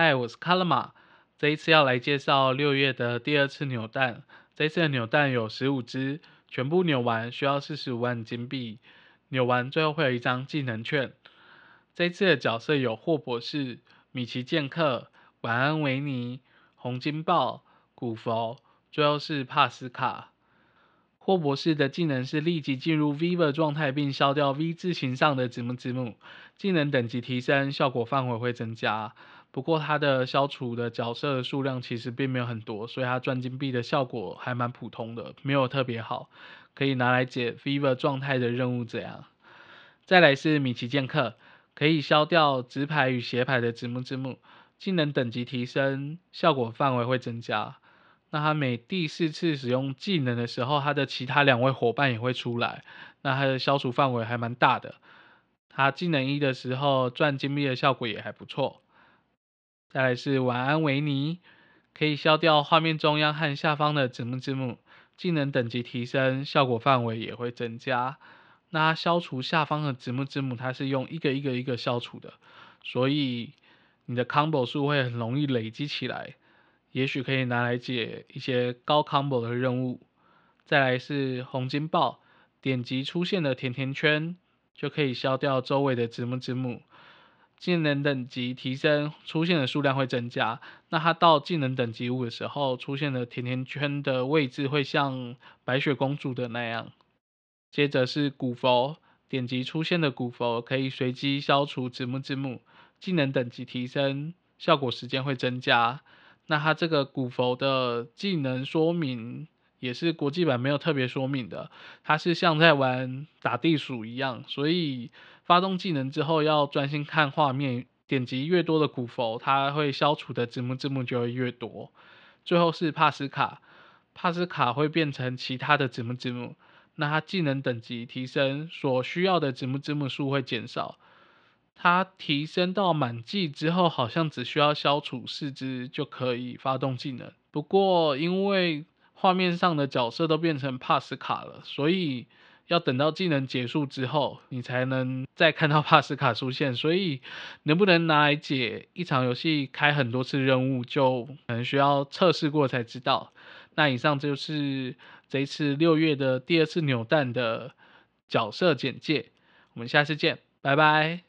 嗨，我是卡拉玛。这一次要来介绍六月的第二次扭蛋。这次的扭蛋有十五只，全部扭完需要四十五万金币。扭完最后会有一张技能券。这次的角色有霍博士、米奇剑客、晚安维尼、红金豹、古佛，最后是帕斯卡。霍博士的技能是立即进入 Viva 状态，并消掉 V 字形上的字母字母。技能等级提升，效果范围会增加。不过它的消除的角色数量其实并没有很多，所以它赚金币的效果还蛮普通的，没有特别好，可以拿来解 fever 状态的任务这样。再来是米奇剑客，可以消掉直牌与斜牌的字母字母。技能等级提升，效果范围会增加。那他每第四次使用技能的时候，他的其他两位伙伴也会出来，那他的消除范围还蛮大的。他技能一的时候赚金币的效果也还不错。再来是晚安维尼，可以消掉画面中央和下方的字幕字幕，技能等级提升，效果范围也会增加。那消除下方的字幕字幕，它是用一个一个一个消除的，所以你的 combo 数会很容易累积起来。也许可以拿来解一些高 combo 的任务。再来是红金豹，点击出现的甜甜圈就可以消掉周围的字幕字幕。技能等级提升，出现的数量会增加。那它到技能等级五的时候，出现的甜甜圈的位置会像白雪公主的那样。接着是古佛，点击出现的古佛可以随机消除子目字幕。技能等级提升，效果时间会增加。那它这个古佛的技能说明也是国际版没有特别说明的，它是像在玩打地鼠一样，所以发动技能之后要专心看画面，点击越多的古佛，它会消除的字幕字幕就会越多。最后是帕斯卡，帕斯卡会变成其他的字幕字幕，那它技能等级提升，所需要的字幕字幕数会减少。它提升到满技之后，好像只需要消除四只就可以发动技能。不过因为画面上的角色都变成帕斯卡了，所以要等到技能结束之后，你才能再看到帕斯卡出现。所以能不能拿来解一场游戏开很多次任务，就可能需要测试过才知道。那以上就是这一次六月的第二次扭蛋的角色简介，我们下次见，拜拜。